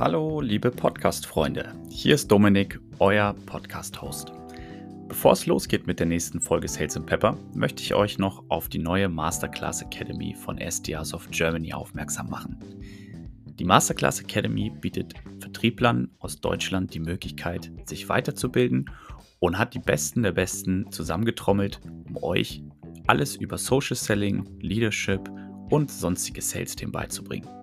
Hallo, liebe Podcast-Freunde. Hier ist Dominik, euer Podcast-Host. Bevor es losgeht mit der nächsten Folge Sales and Pepper, möchte ich euch noch auf die neue Masterclass Academy von SDRs of Germany aufmerksam machen. Die Masterclass Academy bietet Vertrieblern aus Deutschland die Möglichkeit, sich weiterzubilden und hat die Besten der Besten zusammengetrommelt, um euch alles über Social Selling, Leadership und sonstige Sales-Themen beizubringen.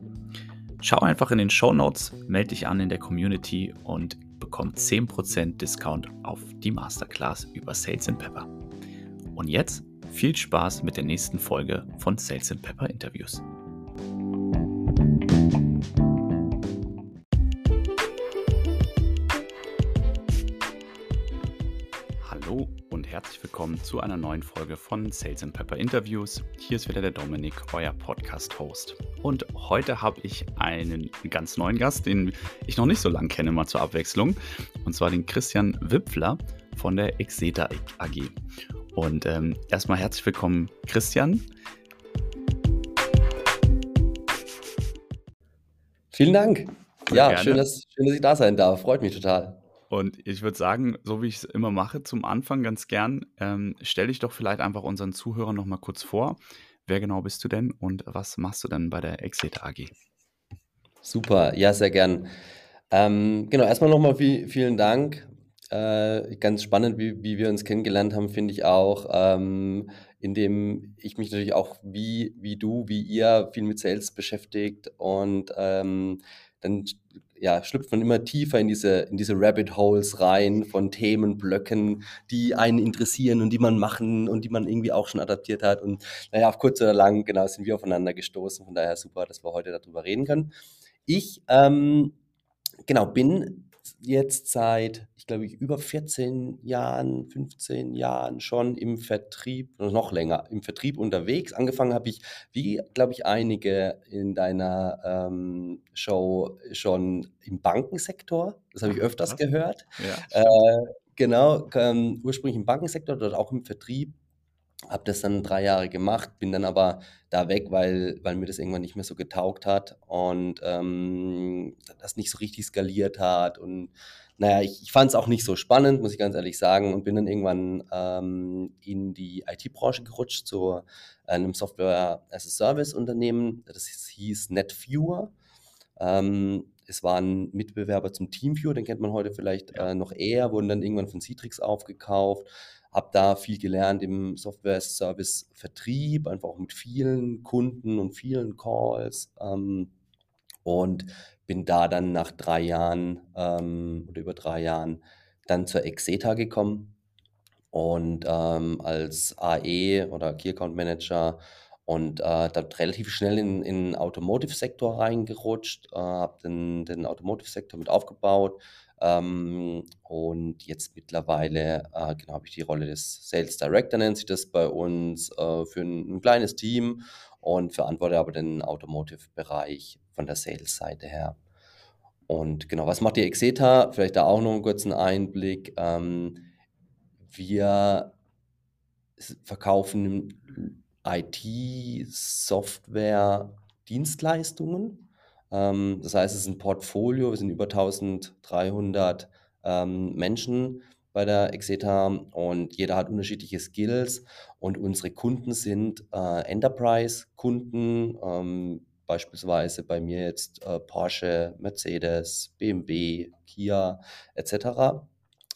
Schau einfach in den Show Notes, melde dich an in der Community und bekomm 10% Discount auf die Masterclass über Sales and Pepper. Und jetzt viel Spaß mit der nächsten Folge von Sales and Pepper Interviews. Herzlich willkommen zu einer neuen Folge von Sales and Pepper Interviews. Hier ist wieder der Dominik, euer Podcast-Host. Und heute habe ich einen ganz neuen Gast, den ich noch nicht so lange kenne, mal zur Abwechslung. Und zwar den Christian Wipfler von der Exeta AG. Und ähm, erstmal herzlich willkommen, Christian. Vielen Dank. Ja, schön dass, schön, dass ich da sein darf. Freut mich total. Und ich würde sagen, so wie ich es immer mache, zum Anfang ganz gern, ähm, stell dich doch vielleicht einfach unseren Zuhörern noch mal kurz vor. Wer genau bist du denn und was machst du denn bei der Exeta AG? Super, ja, sehr gern. Ähm, genau, erstmal nochmal viel, vielen Dank. Äh, ganz spannend, wie, wie wir uns kennengelernt haben, finde ich auch, ähm, indem ich mich natürlich auch wie, wie du, wie ihr viel mit Sales beschäftigt und ähm, dann ja, schlüpft man immer tiefer in diese, in diese Rabbit Holes rein von Themenblöcken, die einen interessieren und die man machen und die man irgendwie auch schon adaptiert hat. Und naja, auf kurz oder lang, genau, sind wir aufeinander gestoßen. Von daher super, dass wir heute darüber reden können. Ich, ähm, genau, bin jetzt seit, ich glaube, über 14 Jahren, 15 Jahren schon im Vertrieb, noch länger, im Vertrieb unterwegs. Angefangen habe ich, wie, glaube ich, einige in deiner ähm, Show schon im Bankensektor. Das habe ich öfters gehört. Ja, äh, genau, ähm, ursprünglich im Bankensektor, dort auch im Vertrieb habe das dann drei Jahre gemacht, bin dann aber da weg, weil, weil mir das irgendwann nicht mehr so getaugt hat und ähm, das nicht so richtig skaliert hat. Und naja, ich, ich fand es auch nicht so spannend, muss ich ganz ehrlich sagen, und bin dann irgendwann ähm, in die IT-Branche gerutscht zu einem Software-as-a-Service-Unternehmen. Das hieß NetViewer. Ähm, es war ein Mitbewerber zum TeamViewer, den kennt man heute vielleicht äh, noch eher, wurden dann irgendwann von Citrix aufgekauft habe da viel gelernt im Software-Service-Vertrieb, einfach auch mit vielen Kunden und vielen Calls. Ähm, und bin da dann nach drei Jahren ähm, oder über drei Jahren dann zur Exeta gekommen und ähm, als AE oder Key Account Manager und äh, dann relativ schnell in, den Automotive-Sektor reingerutscht, äh, habe den, den Automotive-Sektor mit aufgebaut, ähm, und jetzt mittlerweile äh, genau, habe ich die Rolle des Sales Director, nennt sich das bei uns, äh, für ein, ein, kleines Team und verantworte aber den Automotive-Bereich von der Sales-Seite her. Und genau, was macht die Exeta? Vielleicht da auch noch einen kurzen Einblick. Ähm, wir verkaufen IT-Software-Dienstleistungen ähm, das heißt, es ist ein Portfolio, wir sind über 1300 ähm, Menschen bei der Exeta und jeder hat unterschiedliche Skills. Und unsere Kunden sind äh, Enterprise-Kunden, ähm, beispielsweise bei mir jetzt äh, Porsche, Mercedes, BMW, Kia etc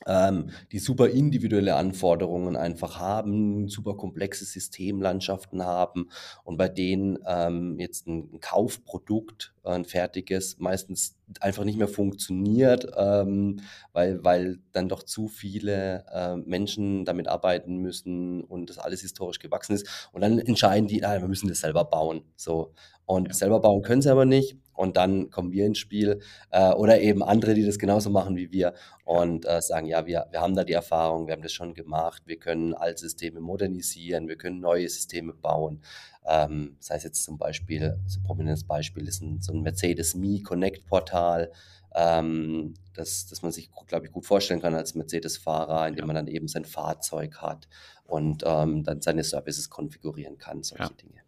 ähm, die super individuelle Anforderungen einfach haben, super komplexe Systemlandschaften haben und bei denen ähm, jetzt ein, Kaufprodukt, äh, ein fertiges, meistens einfach nicht mehr funktioniert, ähm, weil, weil dann doch zu viele äh, Menschen damit arbeiten müssen und das alles historisch gewachsen ist. Und dann entscheiden die, ah, wir müssen das selber bauen. So. Und ja. selber bauen können sie aber nicht. Und dann kommen wir ins Spiel äh, oder eben andere, die das genauso machen wie wir und äh, sagen, ja, wir, wir haben da die Erfahrung, wir haben das schon gemacht, wir können Altsysteme modernisieren, wir können neue Systeme bauen. Ähm, sei es jetzt zum Beispiel, so ein prominentes Beispiel ist ein, so ein Mercedes Me Connect Portal, ähm, das, das man sich, glaube ich, gut vorstellen kann als Mercedes-Fahrer, indem ja. man dann eben sein Fahrzeug hat und ähm, dann seine Services konfigurieren kann, solche ja. Dinge.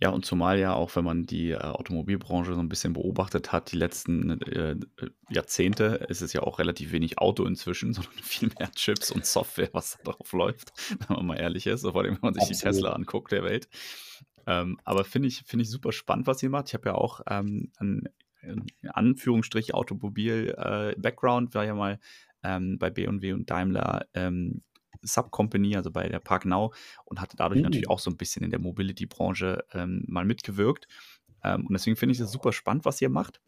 Ja, und zumal ja auch, wenn man die, äh, Automobilbranche so ein bisschen beobachtet hat, die letzten, äh, äh, Jahrzehnte, ist es ja auch relativ wenig Auto inzwischen, sondern viel mehr Chips und Software, was da drauf läuft, wenn man mal ehrlich ist, vor allem, wenn man sich die Tesla anguckt der Welt. Ähm, aber finde ich finde ich super spannend, was ihr macht. Ich habe ja auch, ähm, 'n in Anführungsstrich Automobil, äh, Background, war ja mal, ähm, bei BMW und Daimler, ähm, Subcompany, also bei der ParkNow und hatte dadurch natürlich Mhm. auch so ein bisschen in der Mobility-Branche, ähm, mal mitgewirkt. Ähm, und deswegen finde ich das super spannend, was ihr macht.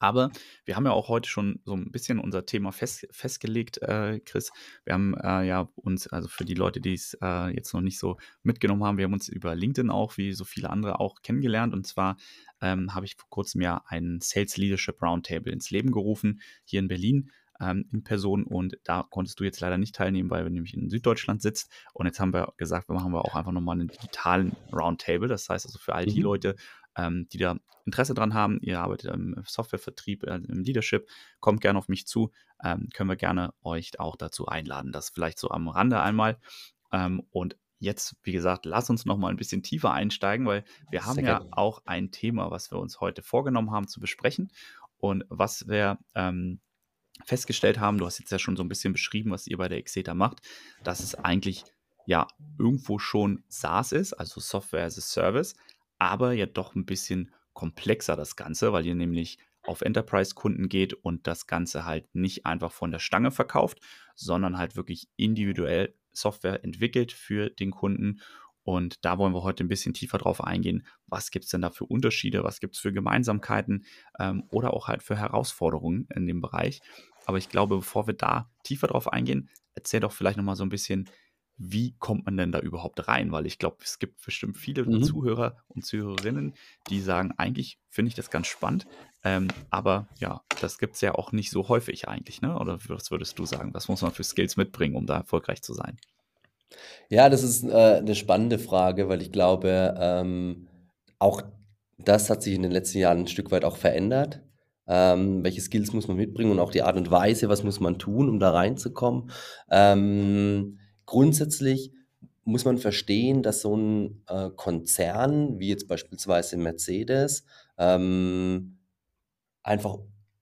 Aber wir haben ja auch heute schon so ein bisschen unser Thema fest festgelegt, äh, Chris. Wir haben, äh, ja uns also für die Leute, die's, äh, jetzt noch nicht so mitgenommen haben, wir haben uns über LinkedIn auch, wie so viele andere auch, kennengelernt. Und zwar, ähm, habe ich vor Kurzem ja ein Sales Leadership Roundtable ins Leben gerufen, hier in Berlin, ähm, in Person. Und da konntest du jetzt leider nicht teilnehmen, weil du nämlich in Süddeutschland sitzt. Und jetzt haben wir gesagt, wir machen wir auch einfach noch mal 'nen digitalen Roundtable. Das heißt also für all die Mhm. Leute, ähm, die da Interesse dran haben, ihr arbeitet im Softwarevertrieb, äh, im Leadership, kommt gerne auf mich zu, ähm, können wir gerne euch auch dazu einladen. Das vielleicht so am Rande einmal. Ähm, und jetzt, wie gesagt, lass uns noch mal ein bisschen tiefer einsteigen, weil wir haben ja auch ein Thema, was wir uns heute vorgenommen haben zu besprechen und was wir, ähm, festgestellt haben, du hast jetzt ja schon so ein bisschen beschrieben, was ihr bei der Exeta macht, dass es eigentlich, ja, irgendwo schon SaaS ist, also Software as a Service, aber ja doch ein bisschen komplexer das Ganze, weil ihr nämlich auf Enterprise-Kunden geht und das Ganze halt nicht einfach von der Stange verkauft, sondern halt wirklich individuell Software entwickelt für den Kunden. Und da wollen wir heute ein bisschen tiefer drauf eingehen. Was gibt es denn da für Unterschiede? Was gibt es für Gemeinsamkeiten ähm, oder auch halt für Herausforderungen in dem Bereich? Aber ich glaube, bevor wir da tiefer drauf eingehen, erzähl doch vielleicht noch mal so ein bisschen, wie kommt man denn da überhaupt rein? Weil ich glaube, es gibt bestimmt viele Mhm. Zuhörer und Zuhörerinnen, die sagen: „Eigentlich finde ich das ganz spannend, ähm, aber ja, das gibt's ja auch nicht so häufig eigentlich“, ne? Oder was würdest du sagen? Was muss man für Skills mitbringen, um da erfolgreich zu sein? Ja, das ist, äh, 'ne spannende Frage, weil ich glaube, ähm, auch das hat sich in den letzten Jahren 'n Stück weit auch verändert. Ähm, welche Skills muss man mitbringen und auch die Art und Weise, was muss man tun, um da reinzukommen? Ähm, grundsätzlich muss man verstehen, dass so 'n, äh, Konzern wie jetzt beispielsweise Mercedes, ähm einfach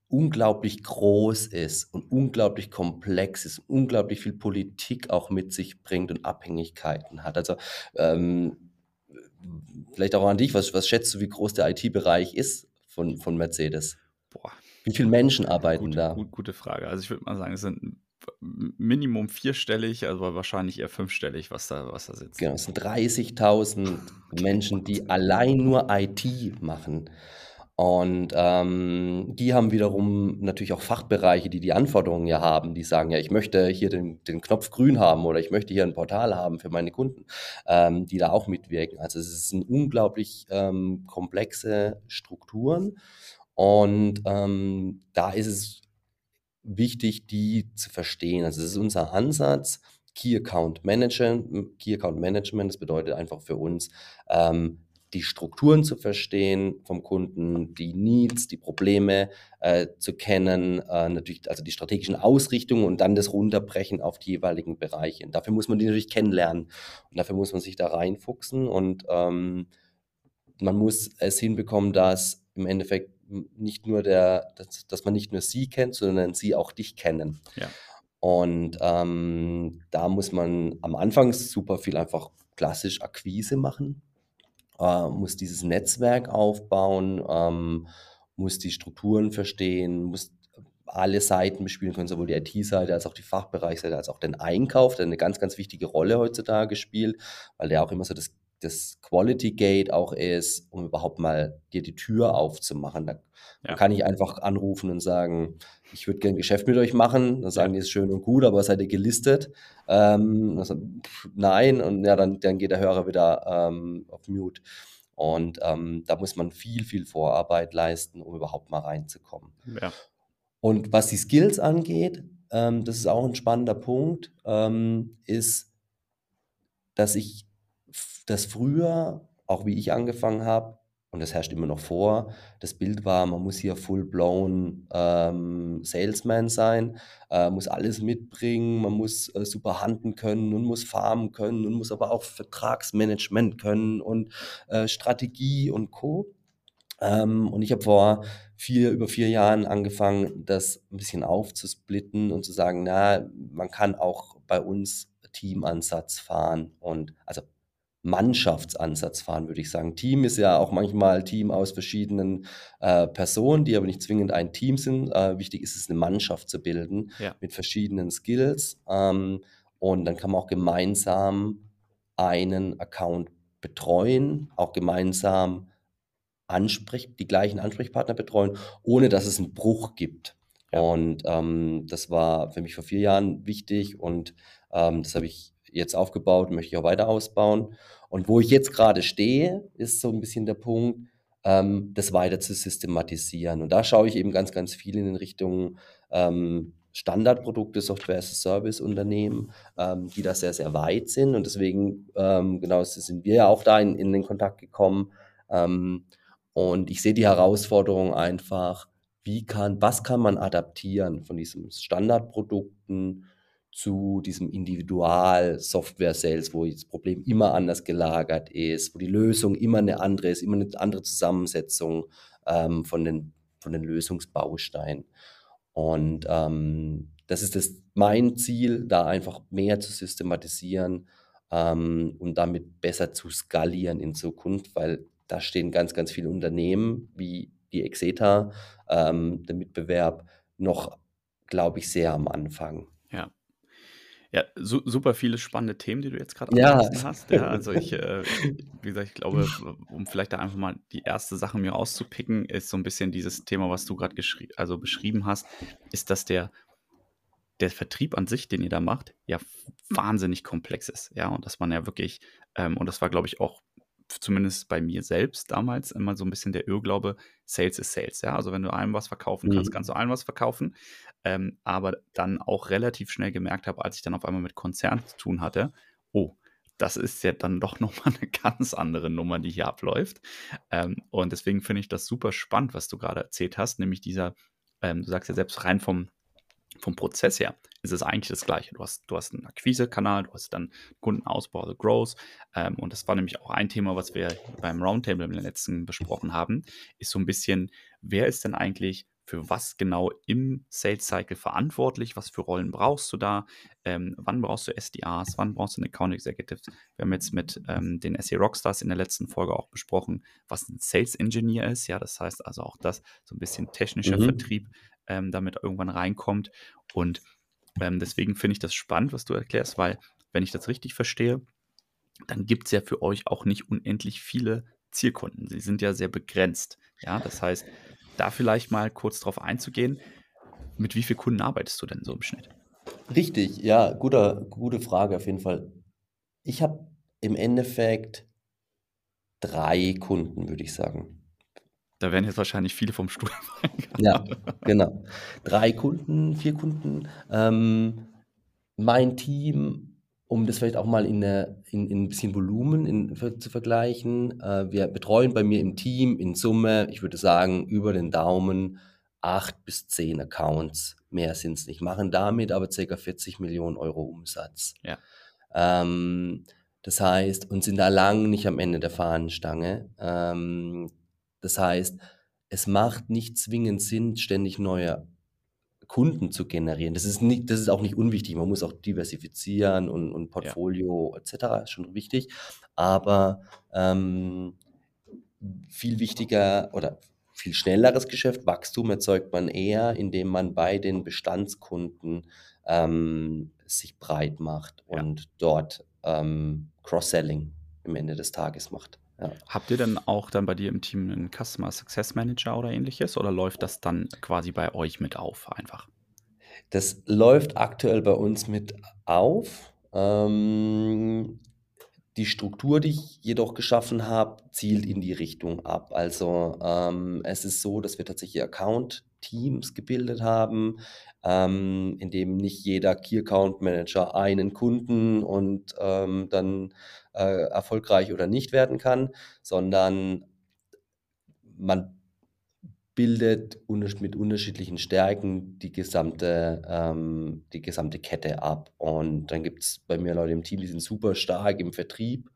unglaublich groß ist und unglaublich komplex ist, unglaublich viel Politik auch mit sich bringt und Abhängigkeiten hat. Also, ähm, vielleicht auch an dich, was was schätzt du, wie groß der IT-Bereich ist von von Mercedes? Boah, Wie viele Menschen arbeiten gute da? gut gute Frage. Also, ich würde mal sagen, es sind Minimum vierstellig, aber wahrscheinlich eher fünfstellig, was da was da sitzt. Genau, es sind 30.000 Okay, Menschen, die allein nur IT machen. Und, ähm, die haben wiederum natürlich auch Fachbereiche, die die Anforderungen ja haben. Die sagen: „Ja, ich möchte hier den den Knopf grün haben oder ich möchte hier 'n Portal haben für meine Kunden“, ähm, die da auch mitwirken. Also, es sind unglaublich, ähm, komplexe Strukturen und, ähm, da ist es wichtig, die zu verstehen. Also, das ist unser Ansatz, Key Account Manager hm, Key Account Management. Das bedeutet einfach für uns, ähm, die Strukturen zu verstehen vom Kunden, die Needs, die Probleme, äh, zu kennen, äh, natürlich also die strategischen Ausrichtungen und dann das Runterbrechen auf die jeweiligen Bereiche. Und dafür muss man die natürlich kennenlernen und dafür muss man sich da reinfuchsen und, ähm, man muss es hinbekommen, dass im Endeffekt nicht nur der dass dass man nicht nur sie kennt, sondern sie auch dich kennen. Ja, Und, ähm, da muss man am Anfang super viel einfach klassisch Akquise machen, äh, muss dieses Netzwerk aufbauen, ähm, muss die Strukturen verstehen, muss alle Seiten bespielen können, sowohl die IT-Seite als auch die Fachbereichsseite, als auch den Einkauf, der 'ne ganz, ganz wichtige Rolle heutzutage spielt, weil der auch immer so das das Quality Gate auch ist, um überhaupt mal dir die Tür aufzumachen. Da ja, kann nicht einfach anrufen und sagen: „Ich würde gern Geschäft mit euch machen.“ Dann ja. sagen die: „Ist schön und gut, aber seid ihr gelistet?“ Ähm, also, nein und ja, dann dann geht der Hörer wieder, ähm, auf Mute. Und, ähm, da muss man viel, viel Vorarbeit leisten, um überhaupt mal reinzukommen. Ja, Und was die Skills angeht, ähm, das ist auch 'n spannender Punkt, ähm, ist, dass ich f dass früher, auch wie ich angefangen habe und das herrscht immer noch vor. Das Bild war, man muss hier full-blown ähm, Salesman sein, äh, muss alles mitbringen, man muss äh, super handeln können und muss farmen können und muss aber auch Vertragsmanagement können und äh, Strategie und Co. Ähm, und ich habe vor vier, über vier Jahren angefangen, das ein bisschen aufzusplitten und zu sagen, na, man kann auch bei uns Teamansatz fahren und also Mannschaftsansatz fahren, würde ich sagen. Team ist ja auch manchmal Team aus verschiedenen äh, Personen, die aber nicht zwingend ein Team sind. Äh, wichtig ist es, eine Mannschaft zu bilden Ja. mit verschiedenen Skills. Ähm, und dann kann man auch gemeinsam einen Account betreuen, auch gemeinsam Ansprech die gleichen Ansprechpartner betreuen, ohne dass es einen Bruch gibt. Ja. Und ähm, das war für mich vor vier Jahren wichtig und ähm, das habe ich jetzt aufgebaut, möchte ich auch weiter ausbauen. Und wo ich jetzt gerade stehe, ist so ein bisschen der Punkt, ähm, das weiter zu systematisieren. Und da schaue ich eben ganz, ganz viel in Richtung ähm, Standardprodukte, Software as a Service Unternehmen, ähm, die da sehr, sehr weit sind. Und deswegen, ähm, genau, sind wir ja auch da in, in den Kontakt gekommen. Ähm, und ich sehe die Herausforderung einfach, wie kann, was kann man adaptieren von diesen Standardprodukten zu diesem Individual-Software-Sales, wo das Problem immer anders gelagert ist, wo die Lösung immer eine andere ist, immer eine andere Zusammensetzung ähm, von, den, von den Lösungsbausteinen. Und ähm, das ist das, mein Ziel, da einfach mehr zu systematisieren ähm, und damit besser zu skalieren in Zukunft, weil da stehen ganz, ganz viele Unternehmen wie die Exeta, ähm, der Mitbewerb, noch, glaube ich, sehr am Anfang. Ja. Ja, su super viele spannende Themen, die du jetzt gerade Ja. hast. Ja, also ich, äh, wie gesagt, ich glaube, um vielleicht da einfach mal die erste Sache mir auszupicken, ist so ein bisschen dieses Thema, was du gerade also beschrieben hast, ist, dass der der Vertrieb an sich, den ihr da macht, ja wahnsinnig komplex ist. Ja, und dass man ja wirklich, ähm, und das war, glaube ich, auch zumindest bei mir selbst damals immer so ein bisschen der Irrglaube, Sales ist Sales. Ja, also wenn du einem was verkaufen kannst, Mhm. kannst du allen was verkaufen. Ähm, aber dann auch relativ schnell gemerkt habe, als ich dann auf einmal mit Konzernen zu tun hatte, oh, das ist ja dann doch nochmal eine ganz andere Nummer, die hier abläuft. Ähm, und deswegen finde ich das super spannend, was du gerade erzählt hast, nämlich dieser, ähm, du sagst ja selbst rein vom, vom Prozess her, ist es eigentlich das Gleiche. Du hast, du hast einen Akquise-Kanal, du hast dann Kundenausbau, The Growth. Ähm, und das war nämlich auch ein Thema, was wir beim Roundtable im letzten besprochen haben, ist so ein bisschen, wer ist denn eigentlich für was genau im Sales Cycle verantwortlich? Was für Rollen brauchst du da? Ähm, wann brauchst du SDAs? Wann brauchst du einen Account Executive? Wir haben jetzt mit ähm, den SE Rockstars in der letzten Folge auch besprochen, was ein Sales Engineer ist. Ja, das heißt also auch, dass so ein bisschen technischer Mhm. Vertrieb ähm, damit irgendwann reinkommt. Und ähm, deswegen finde ich das spannend, was du erklärst, weil, wenn ich das richtig verstehe, dann gibt es ja für euch auch nicht unendlich viele Zielkunden. Sie sind ja sehr begrenzt. Ja, das heißt, da vielleicht mal kurz drauf einzugehen, mit wie vielen Kunden arbeitest du denn so im Schnitt? Richtig, ja, guter, gute Frage auf jeden Fall. Ich habe im Endeffekt drei Kunden, würde ich sagen. Da werden jetzt wahrscheinlich viele vom Stuhl. Ja, genau. Drei Kunden, vier Kunden. Ähm, mein Team, um das vielleicht auch mal in, der, in, in ein bisschen Volumen in, zu vergleichen, äh, wir betreuen bei mir im Team in Summe, ich würde sagen, über den Daumen acht bis zehn Accounts. Mehr sind es nicht. Machen damit aber ca. 40 Millionen Euro Umsatz. Ja. Ähm, das heißt, und sind da lang nicht am Ende der Fahnenstange. Ähm, das heißt, es macht nicht zwingend Sinn, ständig neue Kunden zu generieren. Das ist, nicht, das ist auch nicht unwichtig. Man muss auch diversifizieren und, und Portfolio etc. ist schon wichtig. Aber ähm, viel wichtiger oder viel schnelleres Geschäft, Wachstum erzeugt man eher, indem man bei den Bestandskunden ähm, sich breit macht Ja. und dort ähm, Cross-Selling am Ende des Tages macht. Ja. Habt ihr denn auch dann bei dir im Team einen Customer Success Manager oder ähnliches? Oder läuft das dann quasi bei euch mit auf einfach? Das läuft aktuell bei uns mit auf. Ähm, die Struktur, die ich jedoch geschaffen habe, zielt in die Richtung ab. Also ähm, es ist so, dass wir tatsächlich Account-Teams gebildet haben, ähm, in dem nicht jeder Key Account Manager einen Kunden und ähm, dann äh, erfolgreich oder nicht werden kann, sondern man bildet mit unterschiedlichen Stärken die gesamte, ähm, die gesamte Kette ab. Und dann gibt es bei mir Leute im Team, die sind super stark im Vertrieb.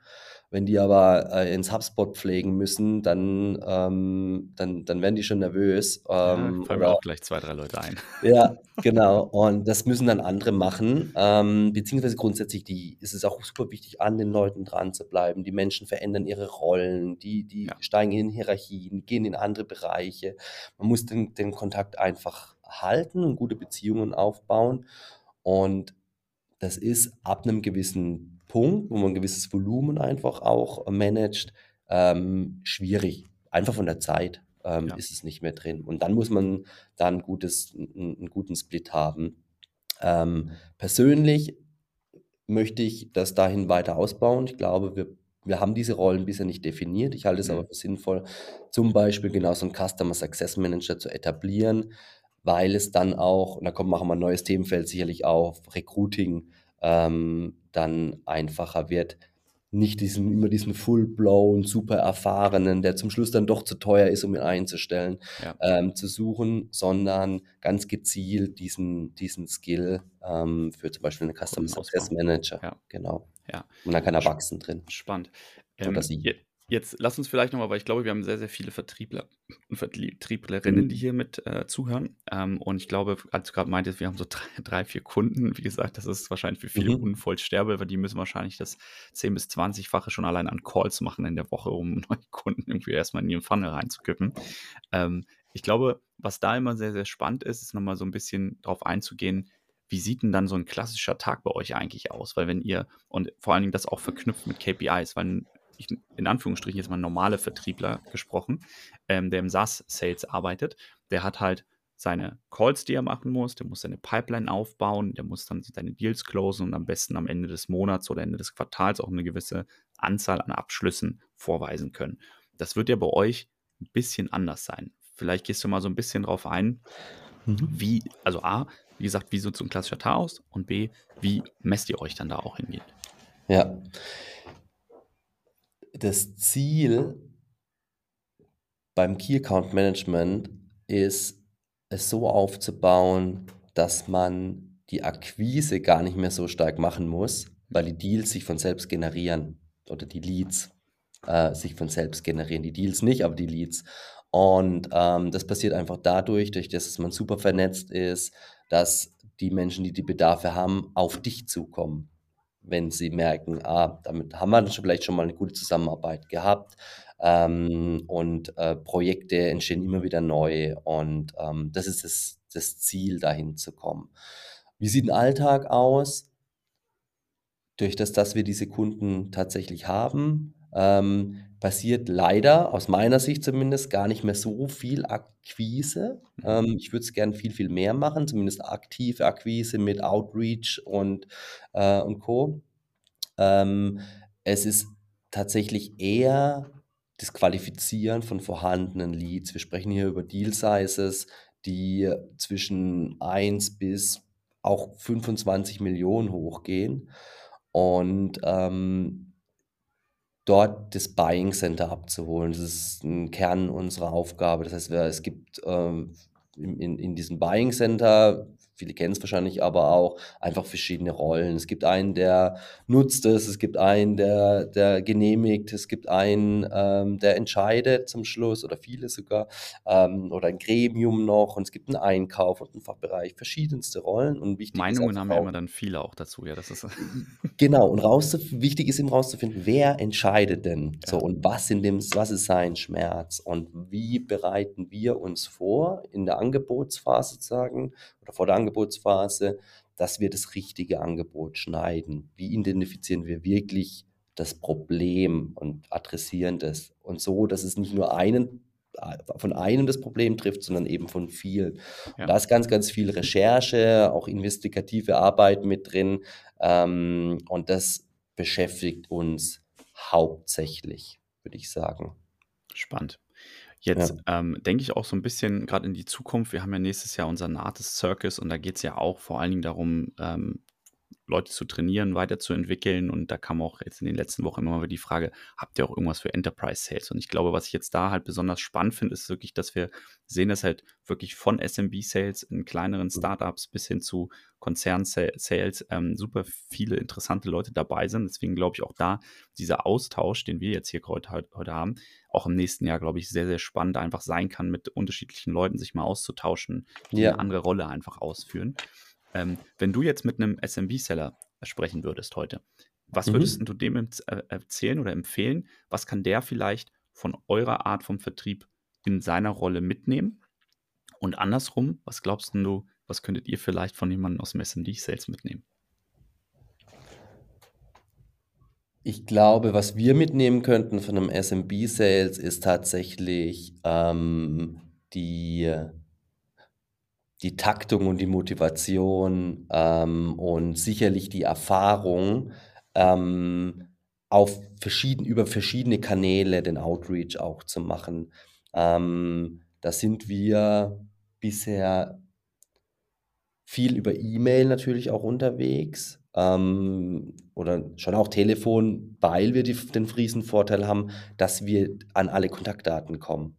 Wenn die aber äh, ins HubSpot pflegen müssen, dann, ähm, dann, dann werden die schon nervös. Ja, Ähm, fallen mir oder auch gleich zwei, drei Leute ein. ja, genau. Und das müssen dann andere machen. Ähm, beziehungsweise grundsätzlich die, ist es auch super wichtig, an den Leuten dran zu bleiben. Die Menschen verändern ihre Rollen, die, die Ja. steigen in Hierarchien, gehen in andere Bereiche. Man muss den, den Kontakt einfach halten und gute Beziehungen aufbauen. Und das ist ab einem gewissen Punkt, wo man ein gewisses Volumen einfach auch managt, ähm, schwierig. Einfach von der Zeit ähm, Ja. ist es nicht mehr drin. Und dann muss man da ein gutes, einen, einen guten Split haben. Ähm, persönlich möchte ich das dahin weiter ausbauen. Ich glaube, wir, wir haben diese Rollen bisher nicht definiert. Ich halte es aber Mhm. für sinnvoll, zum Beispiel genau so einen Customer Success Manager zu etablieren, weil es dann auch, und da kommt, machen wir ein neues Themenfeld sicherlich auf, Recruiting ähm, dann einfacher wird. Nicht diesen, immer diesen full-blown, super erfahrenen, der zum Schluss dann doch zu teuer ist, um ihn einzustellen, Ja. ähm, zu suchen, sondern ganz gezielt diesen, diesen Skill ähm, für zum Beispiel einen Customer Success. Manager. Ja. Genau. Ja. Und dann kann er wachsen drin. Spannend. Oder Ähm, sie. Je- jetzt lass uns vielleicht nochmal, weil ich glaube, wir haben sehr, sehr viele Vertriebler und Vertrieblerinnen, die Mhm. hier mit äh, zuhören. Ähm, und ich glaube, als du gerade meintest, wir haben so drei, drei, vier Kunden. Wie gesagt, das ist wahrscheinlich für viele Mhm. unvollsterbel, weil die müssen wahrscheinlich das 10- bis 20-fache schon allein an Calls machen in der Woche, um neue Kunden irgendwie erstmal in ihren Funnel reinzukippen. Ähm, ich glaube, was da immer sehr, sehr spannend ist, ist nochmal so ein bisschen drauf einzugehen, wie sieht denn dann so ein klassischer Tag bei euch eigentlich aus? Weil wenn ihr, und vor allen Dingen das auch verknüpft mit KPIs, weil ich, in Anführungsstrichen jetzt mal normale Vertriebler gesprochen, ähm, der im SaaS-Sales arbeitet, der hat halt seine Calls, die er machen muss, der muss seine Pipeline aufbauen, der muss dann seine Deals closen und am besten am Ende des Monats oder Ende des Quartals auch eine gewisse Anzahl an Abschlüssen vorweisen können. Das wird ja bei euch ein bisschen anders sein. Vielleicht gehst du mal so ein bisschen drauf ein, Mhm. wie, also A, wie gesagt, wie so ein klassischer Tag aus und B, wie messt ihr euch dann da auch hingehen? Ja. Das Ziel beim Key Account Management ist, es so aufzubauen, dass man die Akquise gar nicht mehr so stark machen muss, weil die Deals sich von selbst generieren oder die Leads äh, sich von selbst generieren. Die Deals nicht, aber die Leads. Und ähm, das passiert einfach dadurch, durch das, dass man super vernetzt ist, dass die Menschen, die die Bedarfe haben, auf dich zukommen wenn sie merken, ah, damit haben wir vielleicht schon mal eine gute Zusammenarbeit gehabt ähm, und äh, Projekte entstehen immer wieder neu und ähm, das ist das, das Ziel, dahin zu kommen. Wie sieht ein Alltag aus? Durch das, dass wir diese Kunden tatsächlich haben, ähm, passiert leider, aus meiner Sicht zumindest, gar nicht mehr so viel Akquise. Mhm. Ähm, ich würde es gern viel, viel mehr machen, zumindest aktive Akquise mit Outreach und, äh, und Co. Ähm, es ist tatsächlich eher das Qualifizieren von vorhandenen Leads. Wir sprechen hier über Deal Sizes, die zwischen 1 bis auch 25 Millionen hochgehen. Und ähm, dort das Buying Center abzuholen. Das ist ein Kern unserer Aufgabe. Das heißt, es gibt ähm, in, in, in diesem Buying Center, viele kennen es wahrscheinlich, aber auch einfach verschiedene Rollen. Es gibt einen, der nutzt es, es gibt einen, der, der genehmigt, es gibt einen, ähm, der entscheidet zum Schluss oder viele sogar, ähm, oder ein Gremium noch und es gibt einen Einkauf und einen Fachbereich, verschiedenste Rollen und wichtig Meinungen haben ja immer dann viele auch dazu, ja, das ist, Genau, und rauszuf wichtig ist eben rauszufinden, wer entscheidet denn so ja, und was in dem was ist sein Schmerz und wie bereiten wir uns vor in der Angebotsphase sozusagen oder vor der Angebotsphase, dass wir das richtige Angebot schneiden. Wie identifizieren wir wirklich das Problem und adressieren das und so, dass es nicht nur einen äh, von einem das Problem trifft, sondern eben von vielen. Und ja, da ist ganz, ganz viel Recherche, auch investigative Arbeit mit drin. Ähm, und das beschäftigt uns hauptsächlich, würde ich sagen. spannend. Ja. Jetzt ähm, denke ich auch so ein bisschen gerade in die Zukunft. Wir haben ja nächstes Jahr unseren Artist Circus und da geht es ja auch vor allen Dingen darum, ähm, Leute zu trainieren, weiterzuentwickeln. Und da kam auch jetzt in den letzten Wochen immer mal wieder die Frage, habt ihr auch irgendwas für Enterprise Sales? Und ich glaube, was ich jetzt da halt besonders spannend finde, ist wirklich, dass wir sehen, dass halt wirklich von SMB Sales in kleineren mhm. Startups bis hin zu Konzern-Sales ähm, super viele interessante Leute dabei sind. Deswegen glaube ich auch da, dieser Austausch, den wir jetzt hier heute, heute haben, auch im nächsten Jahr, glaube ich, sehr, sehr spannend einfach sein kann, mit unterschiedlichen Leuten sich mal auszutauschen, die ja. eine andere Rolle einfach ausführen. Ähm, wenn du jetzt mit einem SMB-Seller sprechen würdest heute, was mhm. würdest du dem äh, erzählen oder empfehlen? Was kann der vielleicht von eurer Art vom Vertrieb in seiner Rolle mitnehmen? Und andersrum, was glaubst du, was könntet ihr vielleicht von jemandem aus dem SMB-Sales mitnehmen? Ich glaube, was wir mitnehmen könnten von einem SMB-Sales ist tatsächlich ähm, die, die Taktung und die Motivation ähm, und sicherlich die Erfahrung, ähm, auf verschieden, über verschiedene Kanäle den Outreach auch zu machen. Ähm, da sind wir bisher viel über E-Mail natürlich auch unterwegs ähm, oder schon auch Telefon, weil wir die, den Friesenvorteil haben, dass wir an alle Kontaktdaten kommen.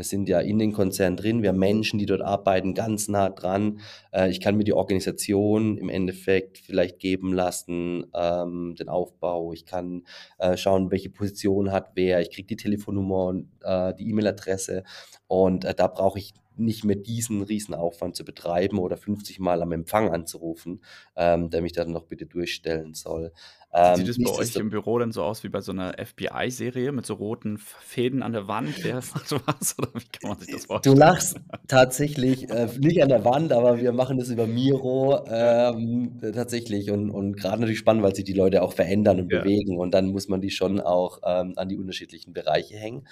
Wir sind ja in den Konzernen drin, wir haben Menschen, die dort arbeiten, ganz nah dran. Äh, ich kann mir die Organisation im Endeffekt vielleicht geben lassen, ähm, den Aufbau. Ich kann äh, schauen, welche Position hat wer. Ich kriege die Telefonnummer und äh, die E-Mail-Adresse. Und äh, da brauche ich nicht mehr diesen Riesenaufwand zu betreiben oder 50 Mal am Empfang anzurufen, ähm, der mich dann noch bitte durchstellen soll. Ähm, Sieht es bei euch im Büro dann so aus wie bei so einer FBI-Serie mit so roten Fäden an der Wand? Wer macht sowas? Oder wie kann man sich das vorstellen? Du lachst tatsächlich, äh, nicht an der Wand, aber wir machen das über Miro ähm, tatsächlich und, und gerade natürlich spannend, weil sich die Leute auch verändern und ja. bewegen und dann muss man die schon auch ähm, an die unterschiedlichen Bereiche hängen.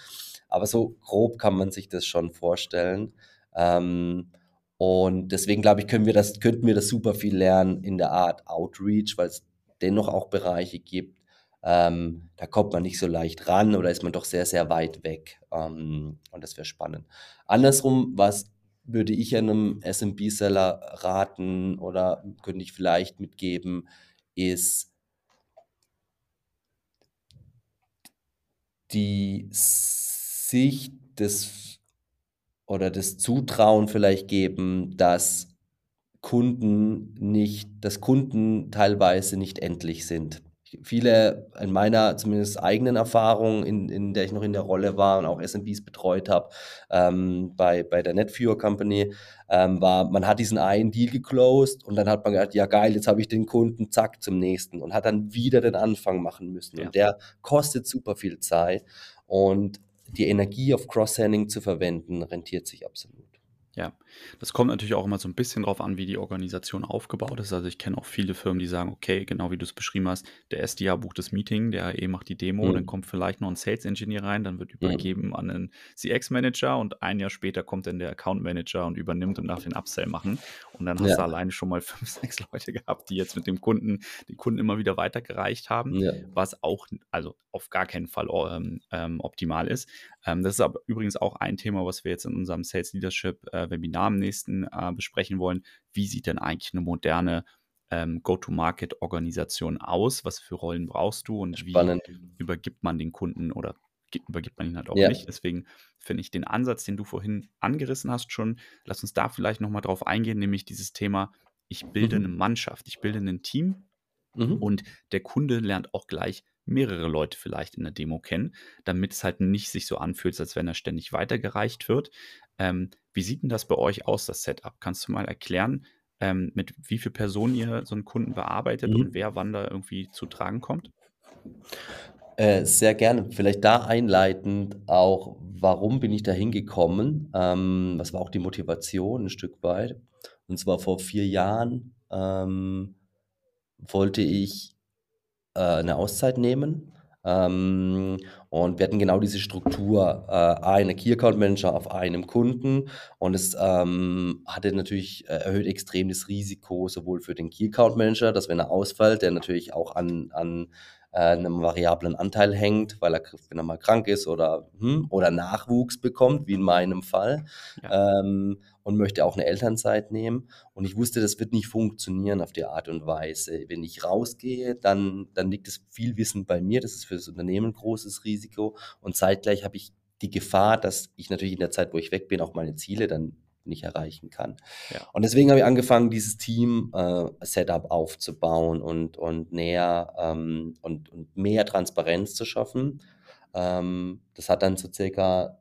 Aber so grob kann man sich das schon vorstellen. Ähm, und deswegen glaube ich, können wir das, könnten wir das super viel lernen in der Art Outreach, weil es dennoch auch Bereiche gibt, ähm, da kommt man nicht so leicht ran oder ist man doch sehr, sehr weit weg. Ähm, und das wäre spannend. Andersrum, was würde ich einem SMB-Seller raten oder könnte ich vielleicht mitgeben, ist die Sicht des oder das Zutrauen vielleicht geben, dass Kunden nicht, dass Kunden teilweise nicht endlich sind. Viele in meiner zumindest eigenen Erfahrung, in, in der ich noch in der Rolle war und auch SMBs betreut habe, ähm, bei, bei der NetViewer Company, ähm, war, man hat diesen einen Deal geclosed und dann hat man gedacht, ja geil, jetzt habe ich den Kunden, zack, zum nächsten und hat dann wieder den Anfang machen müssen. Ja. Und der kostet super viel Zeit und die Energie auf Cross-Selling zu verwenden, rentiert sich absolut. Ja, das kommt natürlich auch immer so ein bisschen drauf an, wie die Organisation aufgebaut ist. Also ich kenne auch viele Firmen, die sagen, okay, genau wie du es beschrieben hast, der SDA bucht das Meeting, der AE macht die Demo, mhm. dann kommt vielleicht noch ein Sales Engineer rein, dann wird übergeben mhm. an einen CX Manager und ein Jahr später kommt dann der Account Manager und übernimmt und darf den Upsell machen. Und dann hast ja. du alleine schon mal fünf, sechs Leute gehabt, die jetzt mit dem Kunden, den Kunden immer wieder weitergereicht haben, ja. was auch, also auf gar keinen Fall ähm, ähm, optimal ist. Ähm, das ist aber übrigens auch ein Thema, was wir jetzt in unserem Sales Leadership äh, Webinar im nächsten äh, besprechen wollen. Wie sieht denn eigentlich eine moderne ähm, Go-to-Market-Organisation aus? Was für Rollen brauchst du und Spannend. wie übergibt man den Kunden oder übergibt man ihn halt auch ja. nicht. Deswegen finde ich den Ansatz, den du vorhin angerissen hast, schon, lass uns da vielleicht nochmal drauf eingehen, nämlich dieses Thema, ich bilde mhm. eine Mannschaft, ich bilde ein Team mhm. und der Kunde lernt auch gleich mehrere Leute vielleicht in der Demo kennen, damit es halt nicht sich so anfühlt, als wenn er ständig weitergereicht wird. Ähm, wie sieht denn das bei euch aus, das Setup? Kannst du mal erklären, ähm, mit wie vielen Personen ihr so einen Kunden bearbeitet mhm. und wer wann da irgendwie zu tragen kommt? Äh, sehr gerne. Vielleicht da einleitend auch, warum bin ich da hingekommen? Ähm, was war auch die Motivation ein Stück weit? Und zwar vor vier Jahren ähm, wollte ich äh, eine Auszeit nehmen. Ähm, und wir hatten genau diese Struktur, äh, eine Key Account Manager auf einem Kunden und es ähm, hatte natürlich äh, erhöht extrem das Risiko sowohl für den Key Account Manager, dass wenn er ausfällt, der natürlich auch an, an einem variablen Anteil hängt, weil er, wenn er mal krank ist oder, hm, oder Nachwuchs bekommt, wie in meinem Fall, ja. ähm, und möchte auch eine Elternzeit nehmen. Und ich wusste, das wird nicht funktionieren auf die Art und Weise. Wenn ich rausgehe, dann, dann liegt es viel Wissen bei mir. Das ist für das Unternehmen ein großes Risiko. Und zeitgleich habe ich die Gefahr, dass ich natürlich in der Zeit, wo ich weg bin, auch meine Ziele dann nicht erreichen kann. Ja. Und deswegen habe ich angefangen, dieses Team-Setup äh, aufzubauen und, und näher ähm, und, und mehr Transparenz zu schaffen. Ähm, das hat dann so circa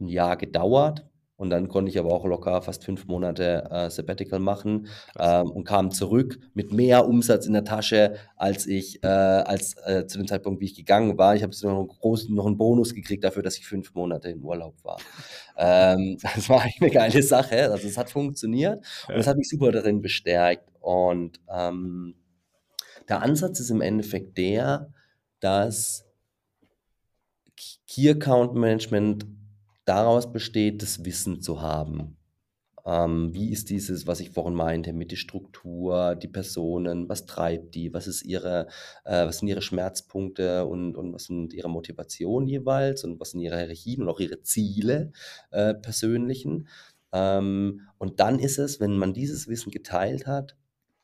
ein Jahr gedauert, und dann konnte ich aber auch locker fast fünf Monate äh, Sabbatical machen ähm, und kam zurück mit mehr Umsatz in der Tasche, als ich äh, als äh, zu dem Zeitpunkt, wie ich gegangen war. Ich habe noch einen großen, noch einen Bonus gekriegt dafür, dass ich fünf Monate in Urlaub war. ähm, das war eine geile Sache. Also es hat funktioniert ja. und es hat mich super darin bestärkt. Und ähm, der Ansatz ist im Endeffekt der, dass Key Account Management daraus besteht, das Wissen zu haben. Ähm, wie ist dieses, was ich vorhin meinte, mit der Struktur, die Personen, was treibt die, was ist ihre, äh, was sind ihre Schmerzpunkte und, und was sind ihre Motivationen jeweils und was sind ihre Hierarchien und auch ihre Ziele äh, persönlichen. Ähm, und dann ist es, wenn man dieses Wissen geteilt hat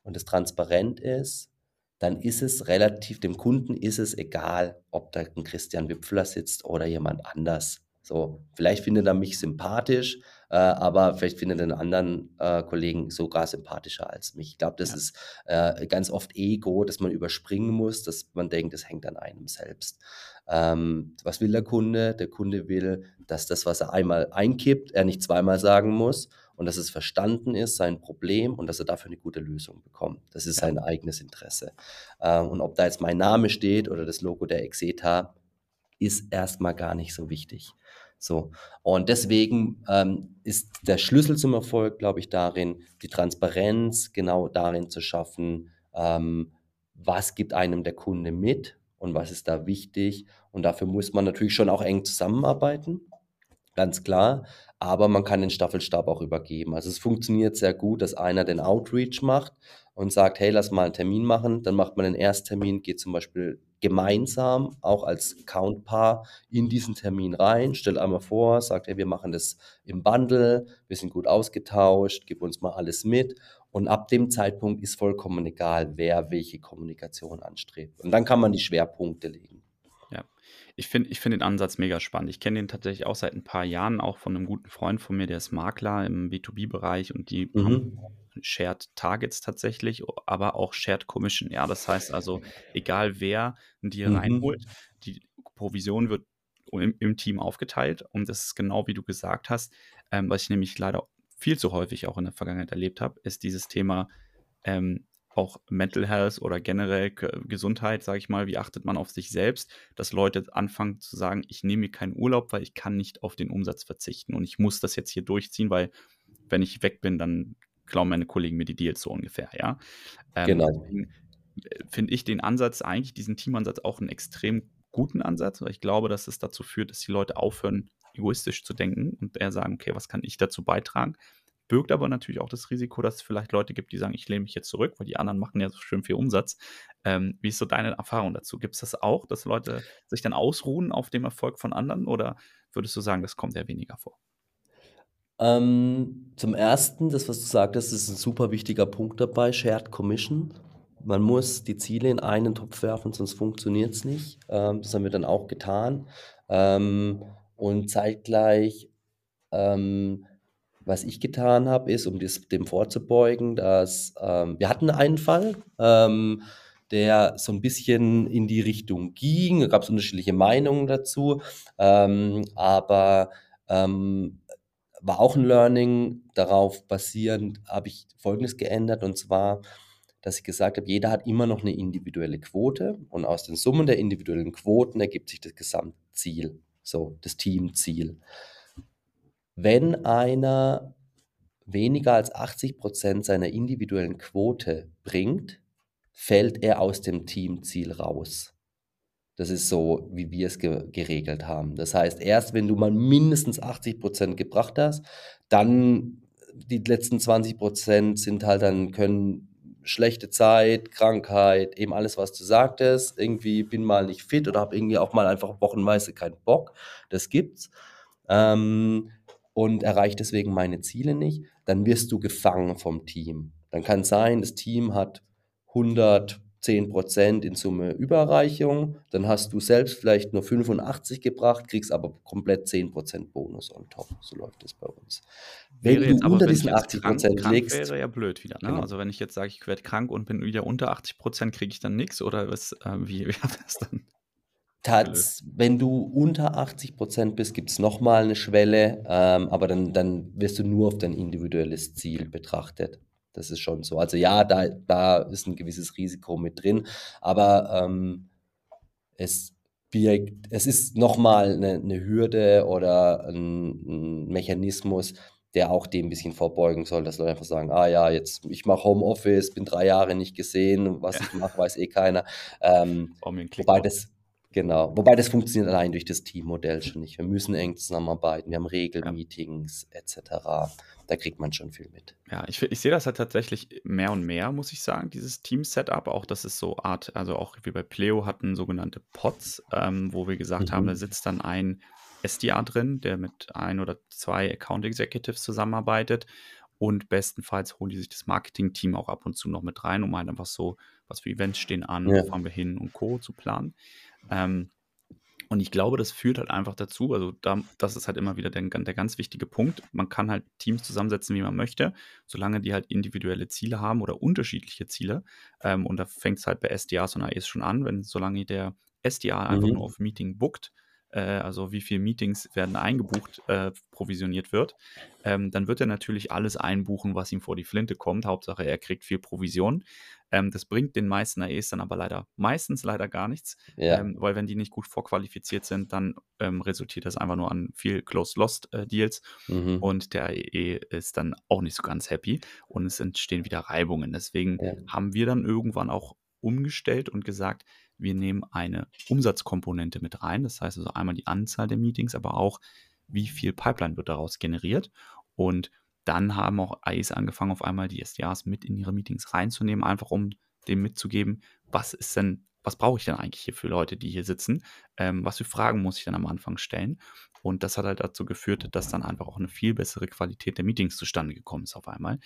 und es transparent ist, dann ist es relativ, dem Kunden ist es egal, ob da ein Christian Wipfler sitzt oder jemand anders. So, vielleicht findet er mich sympathisch, äh, aber vielleicht findet er einen anderen äh, Kollegen sogar sympathischer als mich. Ich glaube, das ja. ist äh, ganz oft Ego, dass man überspringen muss, dass man denkt, das hängt an einem selbst. Ähm, was will der Kunde? Der Kunde will, dass das, was er einmal einkippt, er nicht zweimal sagen muss und dass es verstanden ist, sein Problem und dass er dafür eine gute Lösung bekommt. Das ist ja. sein eigenes Interesse. Ähm, und ob da jetzt mein Name steht oder das Logo der Exeta, ist erstmal gar nicht so wichtig. So. Und deswegen ähm, ist der Schlüssel zum Erfolg, glaube ich, darin, die Transparenz genau darin zu schaffen, ähm, was gibt einem der Kunde mit und was ist da wichtig. Und dafür muss man natürlich schon auch eng zusammenarbeiten, ganz klar. Aber man kann den Staffelstab auch übergeben. Also es funktioniert sehr gut, dass einer den Outreach macht und sagt, hey, lass mal einen Termin machen. Dann macht man den Ersttermin, geht zum Beispiel gemeinsam, auch als Countpaar, in diesen Termin rein, stellt einmal vor, sagt, hey, wir machen das im Bundle, wir sind gut ausgetauscht, gib uns mal alles mit. Und ab dem Zeitpunkt ist vollkommen egal, wer welche Kommunikation anstrebt. Und dann kann man die Schwerpunkte legen. Ja, ich finde ich find den Ansatz mega spannend. Ich kenne den tatsächlich auch seit ein paar Jahren, auch von einem guten Freund von mir, der ist Makler im B2B-Bereich und die mhm. haben Shared Targets tatsächlich, aber auch Shared Commission. Ja, das heißt also, egal wer dir mhm. reinholt, die Provision wird im, im, Team aufgeteilt. Und das ist genau wie du gesagt hast, ähm, was ich nämlich leider viel zu häufig auch in der Vergangenheit erlebt habe, ist dieses Thema ähm, auch Mental Health oder generell Gesundheit, sage ich mal, wie achtet man auf sich selbst, dass Leute anfangen zu sagen, ich nehme mir keinen Urlaub, weil ich kann nicht auf den Umsatz verzichten und ich muss das jetzt hier durchziehen, weil wenn ich weg bin, dann glauben meine Kollegen mir die Deals so ungefähr, ja. Ähm, genau. Äh, finde ich den Ansatz, eigentlich diesen Teamansatz auch einen extrem guten Ansatz, weil ich glaube, dass es dazu führt, dass die Leute aufhören, egoistisch zu denken und eher sagen, okay, was kann ich dazu beitragen? Birgt aber natürlich auch das Risiko, dass es vielleicht Leute gibt, die sagen, ich lehne mich jetzt zurück, weil die anderen machen ja so schön viel Umsatz. Ähm, wie ist so deine Erfahrung dazu? Gibt es das auch, dass Leute sich dann ausruhen auf dem Erfolg von anderen oder würdest du sagen, das kommt eher weniger vor? Ähm, zum Ersten, das, was du sagtest, ist ein super wichtiger Punkt dabei, Shared Commission. Man muss die Ziele in einen Topf werfen, sonst funktioniert es nicht. Ähm, das haben wir dann auch getan. Ähm, und zeitgleich, ähm, was ich getan habe, ist, um das, dem vorzubeugen, dass ähm, wir hatten einen Fall, ähm, der so ein bisschen in die Richtung ging. Da gab es unterschiedliche Meinungen dazu, ähm, aber ähm, war auch ein Learning. Darauf basierend habe ich Folgendes geändert und zwar, dass ich gesagt habe, jeder hat immer noch eine individuelle Quote und aus den Summen der individuellen Quoten ergibt sich das Gesamtziel, so das Teamziel. Wenn einer weniger als 80 Prozent seiner individuellen Quote bringt, fällt er aus dem Teamziel raus. Das ist so, wie wir es ge geregelt haben. Das heißt, erst wenn du mal mindestens 80 Prozent gebracht hast, dann die letzten 20 Prozent sind halt dann können schlechte Zeit, Krankheit, eben alles, was du sagtest. Irgendwie bin mal nicht fit oder habe irgendwie auch mal einfach wochenweise keinen Bock. Das gibt's. Ähm, und erreiche deswegen meine Ziele nicht. Dann wirst du gefangen vom Team. Dann kann sein, das Team hat 100 10% in Summe Überreichung, dann hast du selbst vielleicht nur 85 gebracht, kriegst aber komplett 10% Bonus on top. So läuft es bei uns. Wenn wäre du jetzt, unter diesen 80% krank, krank legst. wäre ja blöd wieder. Ne? Genau. Also, wenn ich jetzt sage, ich werde krank und bin wieder unter 80%, kriege ich dann nichts oder was, äh, wie wäre das dann? Tats, wenn du unter 80% bist, gibt es nochmal eine Schwelle, ähm, aber dann, dann wirst du nur auf dein individuelles Ziel betrachtet. Das ist schon so. Also ja, da, da ist ein gewisses Risiko mit drin, aber ähm, es birgt, es ist nochmal eine, eine Hürde oder ein, ein Mechanismus, der auch dem ein bisschen vorbeugen soll, dass Leute einfach sagen, ah ja, jetzt, ich mache Homeoffice, bin drei Jahre nicht gesehen, was Ja, ich mache, weiß eh keiner. Ähm, wobei das, genau, wobei das funktioniert allein durch das Teammodell schon nicht. Wir müssen eng zusammenarbeiten, wir haben Ja. Regelmeetings etc. Da kriegt man schon viel mit. Ja, ich, ich sehe das halt tatsächlich mehr und mehr, muss ich sagen, dieses Team-Setup. Auch das ist so Art, also auch wie bei Pleo hatten sogenannte Pods, ähm, wo wir gesagt haben, da Mhm. sitzt dann ein SDA drin, der mit ein oder zwei Account Executives zusammenarbeitet. Und bestenfalls holen die sich das Marketing-Team auch ab und zu noch mit rein, um halt einfach so, was für Events stehen an, Ja. wo fahren wir hin und Co. zu planen. Ähm, und ich glaube, das führt halt einfach dazu, also da, das ist halt immer wieder der, der ganz wichtige Punkt. Man kann halt Teams zusammensetzen, wie man möchte, solange die halt individuelle Ziele haben oder unterschiedliche Ziele. Ähm, und da fängt es halt bei SDAs und AEs schon an, wenn solange der SDA einfach nur Mhm. auf Meeting bookt, äh, also wie viele Meetings werden eingebucht, äh, provisioniert wird, ähm, dann wird er natürlich alles einbuchen, was ihm vor die Flinte kommt. Hauptsache, er kriegt viel Provision. Ähm, das bringt den meisten AEs dann aber leider meistens leider gar nichts, Ja. ähm, weil wenn die nicht gut vorqualifiziert sind, dann ähm, resultiert das einfach nur an viel Close-Lost-Deals Mhm. und der AE ist dann auch nicht so ganz happy und es entstehen wieder Reibungen. Deswegen Ja. haben wir dann irgendwann auch umgestellt und gesagt, wir nehmen eine Umsatzkomponente mit rein. Das heißt also einmal die Anzahl der Meetings, aber auch wie viel Pipeline wird daraus generiert. Und dann haben auch AEs angefangen, auf einmal die SDAs mit in ihre Meetings reinzunehmen, einfach um dem mitzugeben, was ist denn, was brauche ich denn eigentlich hier für Leute, die hier sitzen? Ähm, was für Fragen muss ich dann am Anfang stellen? Und das hat halt dazu geführt, dass dann einfach auch eine viel bessere Qualität der Meetings zustande gekommen ist auf einmal.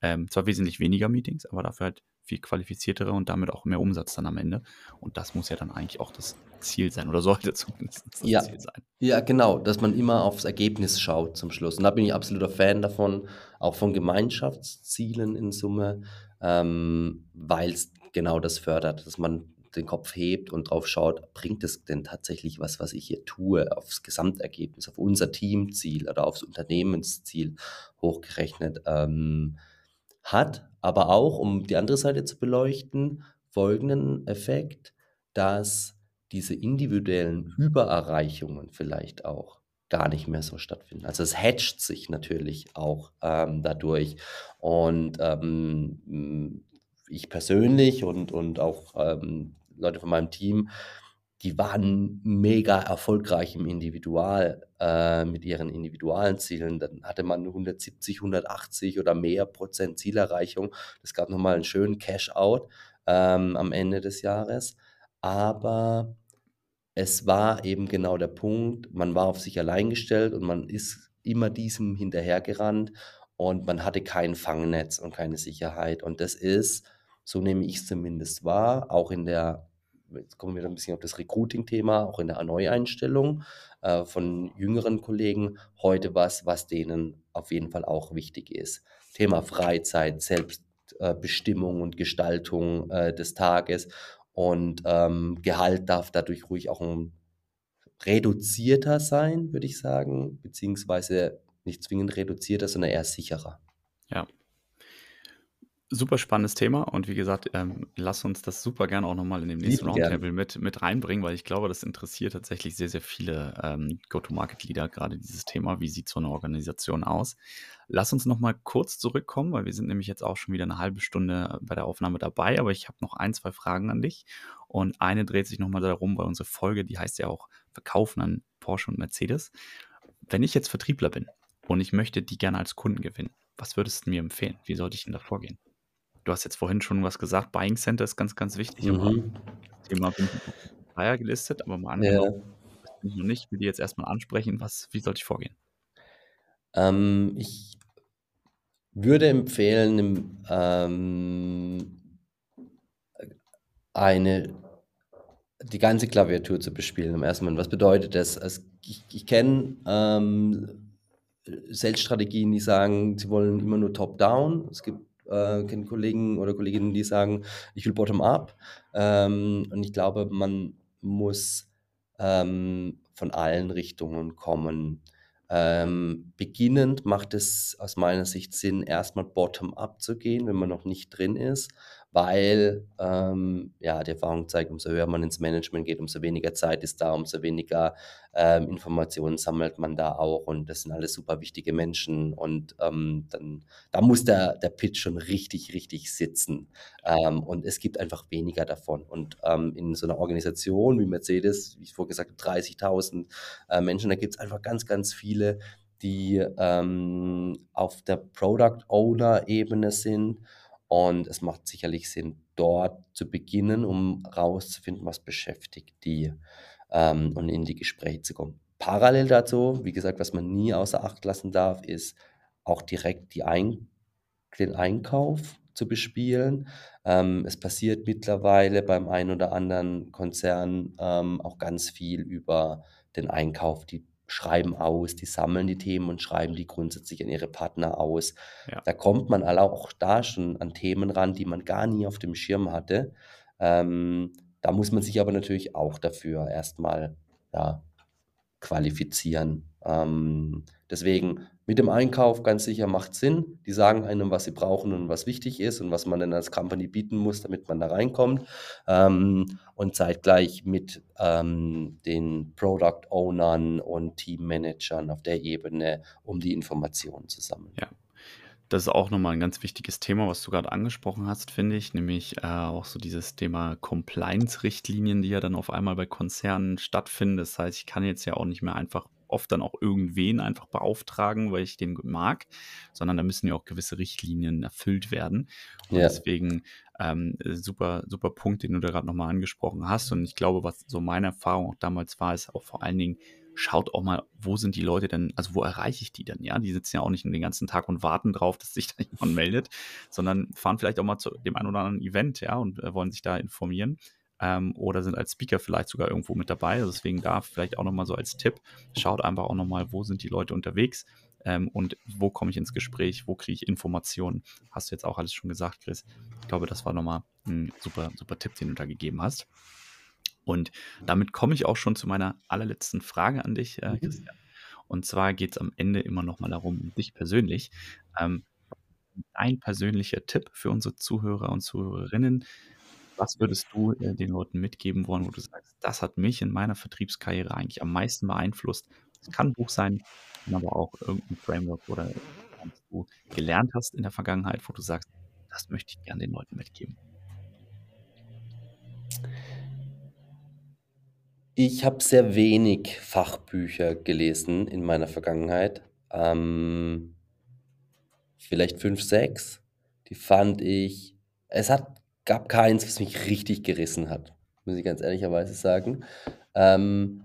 Ähm, zwar wesentlich weniger Meetings, aber dafür halt viel qualifiziertere und damit auch mehr Umsatz dann am Ende. Und das muss ja dann eigentlich auch das Ziel sein oder sollte zumindest das Ja. Ziel sein. Ja, genau, dass man immer aufs Ergebnis schaut zum Schluss. Und da bin ich absoluter Fan davon, auch von Gemeinschaftszielen in Summe, ähm, weil es genau das fördert, dass man den Kopf hebt und drauf schaut, bringt es denn tatsächlich was, was ich hier tue, aufs Gesamtergebnis, auf unser Teamziel oder aufs Unternehmensziel hochgerechnet ähm, hat, aber auch, um die andere Seite zu beleuchten, folgenden Effekt, dass diese individuellen Übererreichungen vielleicht auch gar nicht mehr so stattfinden. Also es hatcht sich natürlich auch ähm, dadurch. Und ähm, ich persönlich und, und auch ähm, Leute von meinem Team, die waren mega erfolgreich im Individual, äh, mit ihren individualen Zielen. Dann hatte man 170, 180 oder mehr Prozent Zielerreichung. Das gab nochmal einen schönen Cash-out ähm, am Ende des Jahres. Aber es war eben genau der Punkt, man war auf sich allein gestellt und man ist immer diesem hinterhergerannt und man hatte kein Fangnetz und keine Sicherheit. Und das ist, so nehme ich es zumindest wahr, auch in der, jetzt kommen wir ein bisschen auf das Recruiting-Thema, auch in der Neueinstellung äh, von jüngeren Kollegen, heute was, was denen auf jeden Fall auch wichtig ist. Thema Freizeit, Selbstbestimmung und Gestaltung äh, des Tages. Und ähm, Gehalt darf dadurch ruhig auch ein reduzierter sein, würde ich sagen, beziehungsweise nicht zwingend reduzierter, sondern eher sicherer. Ja. Super spannendes Thema und wie gesagt, ähm, lass uns das super gerne auch nochmal in dem nächsten Lieben gern. Roundtable mit, mit reinbringen, weil ich glaube, das interessiert tatsächlich sehr, sehr viele ähm, Go-to-Market-Leader, gerade dieses Thema, wie sieht so eine Organisation aus. Lass uns nochmal kurz zurückkommen, weil wir sind nämlich jetzt auch schon wieder eine halbe Stunde bei der Aufnahme dabei, aber ich habe noch ein, zwei Fragen an dich und eine dreht sich nochmal darum, weil unsere Folge, die heißt ja auch Verkaufen an Porsche und Mercedes. Wenn ich jetzt Vertriebler bin und ich möchte die gerne als Kunden gewinnen, was würdest du mir empfehlen? Wie sollte ich denn da vorgehen? Du hast jetzt vorhin schon was gesagt, Buying Center ist ganz, ganz wichtig. Mhm. Das Thema bin ich Flyer gelistet, aber mal Ja. angenommen, das bin ich noch nicht, will die jetzt erstmal ansprechen. Was wie sollte ich vorgehen? Ähm, ich würde empfehlen, ähm, äh, eine die ganze Klaviatur zu bespielen im ersten Moment. Was bedeutet das? Es, ich ich kenne ähm, Sales-Strategien, die sagen, sie wollen immer nur top-down. Es gibt äh, kenne Kollegen oder Kolleginnen, die sagen, ich will bottom-up. Ähm, und ich glaube, man muss ähm, von allen Richtungen kommen. Ähm, beginnend macht es aus meiner Sicht Sinn, erstmal bottom-up zu gehen, wenn man noch nicht drin ist, weil ähm, ja, die Erfahrung zeigt, umso höher man ins Management geht, umso weniger Zeit ist da, umso weniger ähm, Informationen sammelt man da auch. Und das sind alles super wichtige Menschen. Und ähm, dann, da muss der, der Pitch schon richtig, richtig sitzen. Ähm, und es gibt einfach weniger davon. Und ähm, in so einer Organisation wie Mercedes, wie ich vorher gesagt habe, 30.000 äh, Menschen, da gibt es einfach ganz, ganz viele, die ähm, auf der Product Owner Ebene sind und es macht sicherlich Sinn, dort zu beginnen, um rauszufinden, was beschäftigt die ähm, und in die Gespräche zu kommen. Parallel dazu, wie gesagt, was man nie außer Acht lassen darf, ist auch direkt Ein den Einkauf zu bespielen. Ähm, es passiert mittlerweile beim einen oder anderen Konzern ähm, auch ganz viel über den Einkauf. Die schreiben aus, die sammeln die Themen und schreiben die grundsätzlich an ihre Partner aus. Ja. Da kommt man alle auch da schon an Themen ran, die man gar nie auf dem Schirm hatte. Ähm, da muss man sich aber natürlich auch dafür erstmal ja, qualifizieren. Ähm, deswegen mit dem Einkauf ganz sicher macht Sinn. Die sagen einem, was sie brauchen und was wichtig ist und was man dann als Company bieten muss, damit man da reinkommt. Ähm, und zeitgleich mit ähm, den Product Ownern und Teammanagern auf der Ebene, um die Informationen zu sammeln. Ja. Das ist auch nochmal ein ganz wichtiges Thema, was du gerade angesprochen hast, finde ich, nämlich äh, auch so dieses Thema Compliance-Richtlinien, die ja dann auf einmal bei Konzernen stattfinden. Das heißt, ich kann jetzt ja auch nicht mehr einfach oft dann auch irgendwen einfach beauftragen, weil ich den mag, sondern da müssen ja auch gewisse Richtlinien erfüllt werden. Und Ja. deswegen ähm, super, super Punkt, den du da gerade nochmal angesprochen hast. Und ich glaube, was so meine Erfahrung auch damals war, ist auch vor allen Dingen, schaut auch mal, wo sind die Leute denn, also wo erreiche ich die denn, ja? Die sitzen ja auch nicht den ganzen Tag und warten drauf, dass sich da jemand meldet, sondern fahren vielleicht auch mal zu dem einen oder anderen Event, ja, und äh, wollen sich da informieren. Ähm, oder sind als Speaker vielleicht sogar irgendwo mit dabei. Also deswegen da vielleicht auch nochmal so als Tipp, schaut einfach auch nochmal, wo sind die Leute unterwegs ähm, und wo komme ich ins Gespräch, wo kriege ich Informationen. Hast du jetzt auch alles schon gesagt, Chris. Ich glaube, das war nochmal ein super, super Tipp, den du da gegeben hast. Und damit komme ich auch schon zu meiner allerletzten Frage an dich, äh, Mhm. Christian. Und zwar geht es am Ende immer nochmal darum, um dich persönlich. Ähm, ein persönlicher Tipp für unsere Zuhörer und Zuhörerinnen. Was würdest du äh, den Leuten mitgeben wollen, wo du sagst, das hat mich in meiner Vertriebskarriere eigentlich am meisten beeinflusst? Es kann ein Buch sein, aber auch irgendein Framework oder was du gelernt hast in der Vergangenheit, wo du sagst, das möchte ich gerne den Leuten mitgeben. Ich habe sehr wenig Fachbücher gelesen in meiner Vergangenheit. Ähm, vielleicht 5, 6. Die fand ich es hat gab keins, was mich richtig gerissen hat, muss ich ganz ehrlicherweise sagen. Ähm,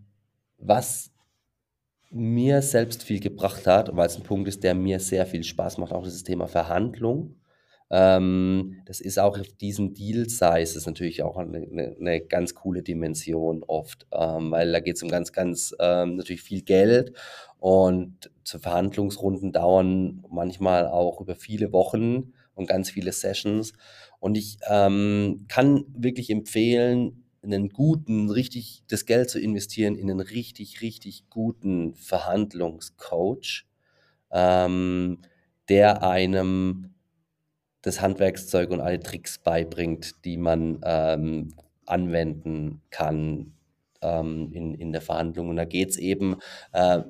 was mir selbst viel gebracht hat, weil es ein Punkt ist, der mir sehr viel Spaß macht, auch dieses Thema Verhandlung. Ähm, das ist auch auf diesen Deal-Sizes natürlich auch eine 'ne 'ne ganz coole Dimension oft, ähm, weil da geht's um ganz, ganz, ähm, natürlich viel Geld und so Verhandlungsrunden dauern manchmal auch über viele Wochen und ganz viele Sessions. Und ich, ähm, kann wirklich empfehlen, 'nen guten, richtig das Geld zu investieren in 'nen richtig, richtig guten Verhandlungscoach, ähm, der einem das Handwerkszeug und alle Tricks beibringt, die man, ähm, anwenden kann, ähm, in in der Verhandlung. Und da geht's eben, äh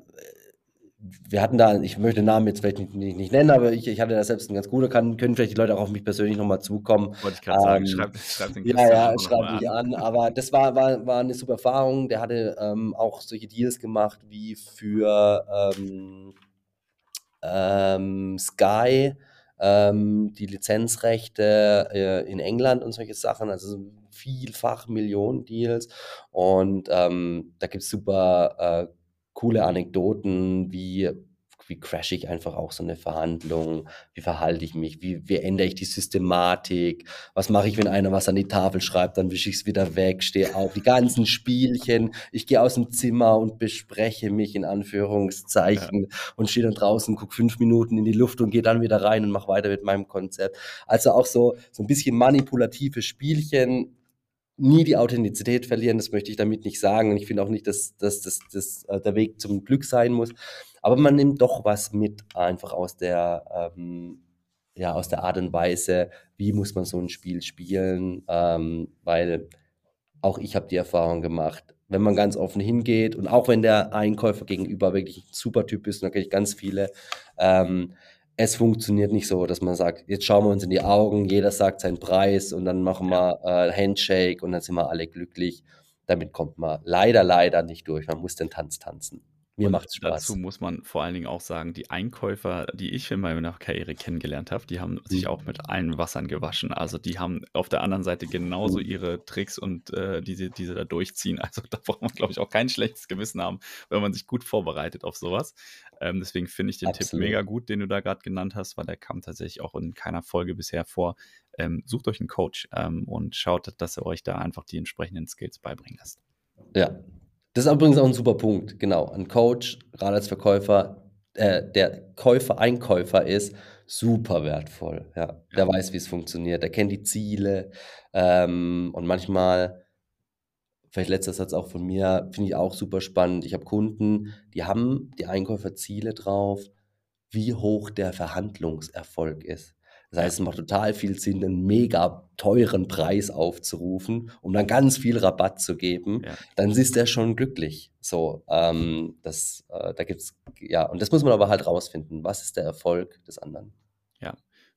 wir hatten da ich möchte den Namen jetzt vielleicht nicht nicht nicht nennen, aber ich ich hatte da selbst 'n ganz guter kann können vielleicht die Leute auch auf mich persönlich noch mal zukommen. Wollte ich grad sagen, Ähm, schreib den ja, Christian ja, schreibe mal mich an. an, aber das war war war 'ne super Erfahrung. Der hatte, ähm, auch solche Deals gemacht wie für, ähm ähm, Sky, ähm, die Lizenzrechte äh, in England und solche Sachen, also vielfach Millionen Deals. Und ähm, da gibt es super äh, coole Anekdoten, wie wie crashe ich einfach auch so eine Verhandlung, wie verhalte ich mich, wie, wie ändere ich die Systematik, was mache ich, wenn einer was an die Tafel schreibt, dann wische ich es wieder weg, stehe auf, die ganzen Spielchen, ich gehe aus dem Zimmer und bespreche mich in Anführungszeichen ja. und stehe dann draußen, gucke fünf Minuten in die Luft und gehe dann wieder rein und mache weiter mit meinem Konzept. Also auch so, so ein bisschen manipulative Spielchen, nie die Authentizität verlieren, das möchte ich damit nicht sagen. Und ich finde auch nicht, dass, dass, dass, dass äh, der Weg zum Glück sein muss. Aber man nimmt doch was mit, einfach aus der, ähm, ja, aus der Art und Weise, wie muss man so ein Spiel spielen, ähm, weil auch ich habe die Erfahrung gemacht, wenn man ganz offen hingeht und auch wenn der Einkäufer gegenüber wirklich ein super Typ ist, und da kenne ich ganz viele, ähm, es funktioniert nicht so, dass man sagt, jetzt schauen wir uns in die Augen, jeder sagt seinen Preis und dann machen wir äh, Handshake und dann sind wir alle glücklich. Damit kommt man leider, leider nicht durch. Man muss den Tanz tanzen. Mir macht Spaß. Dazu muss man vor allen Dingen auch sagen, die Einkäufer, die ich in meiner Karriere kennengelernt habe, die haben sich auch mit allen Wassern gewaschen. Also die haben auf der anderen Seite genauso ihre Tricks und äh, diese, diese da durchziehen. Also da braucht man, glaube ich, auch kein schlechtes Gewissen haben, wenn man sich gut vorbereitet auf sowas. Ähm, deswegen finde ich den Absolut. Tipp mega gut, den du da gerade genannt hast, weil der kam tatsächlich auch in keiner Folge bisher vor. Ähm, sucht euch einen Coach ähm, und schaut, dass er euch da einfach die entsprechenden Skills beibringen lässt. Ja, das ist übrigens auch ein super Punkt, genau. Ein Coach, gerade als Verkäufer, äh, der Käufer, Einkäufer ist, super wertvoll. Ja. ja. Der weiß, wie es funktioniert, der kennt die Ziele ähm, und manchmal, vielleicht letzter Satz auch von mir, finde ich auch super spannend. Ich habe Kunden, die haben die Einkäufer Ziele drauf, wie hoch der Verhandlungserfolg ist. Das heißt, es macht total viel Sinn, einen mega teuren Preis aufzurufen, um dann ganz viel Rabatt zu geben. Ja. Dann ist der schon glücklich. So, ähm, das, äh, da gibt's, ja, und das muss man aber halt rausfinden. Was ist der Erfolg des anderen?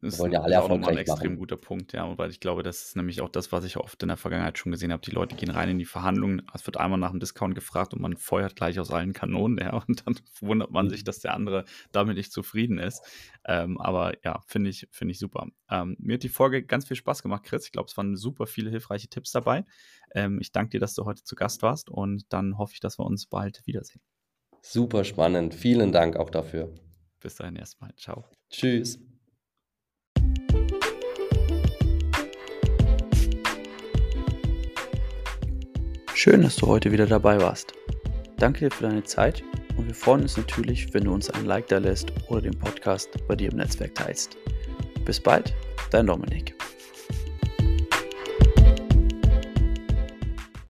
Das wollen ja alle ist auch nochmal ein extrem machen. guter Punkt, ja, weil ich glaube, das ist nämlich auch das, was ich oft in der Vergangenheit schon gesehen habe. Die Leute gehen rein in die Verhandlungen, es wird einmal nach einem Discount gefragt und man feuert gleich aus allen Kanonen, ja, und dann wundert man sich, mhm. dass der andere damit nicht zufrieden ist. Ähm, aber ja, finde ich, finde ich super. Ähm, mir hat die Folge ganz viel Spaß gemacht, Chris. Ich glaube, es waren super viele hilfreiche Tipps dabei. Ähm, ich danke dir, dass du heute zu Gast warst und dann hoffe ich, dass wir uns bald wiedersehen. Super spannend. Vielen Dank auch dafür. Bis dahin erstmal. Ciao. Tschüss. Schön, dass du heute wieder dabei warst. Danke dir für deine Zeit und wir freuen uns natürlich, wenn du uns ein Like da lässt oder den Podcast bei dir im Netzwerk teilst. Bis bald, dein Dominik.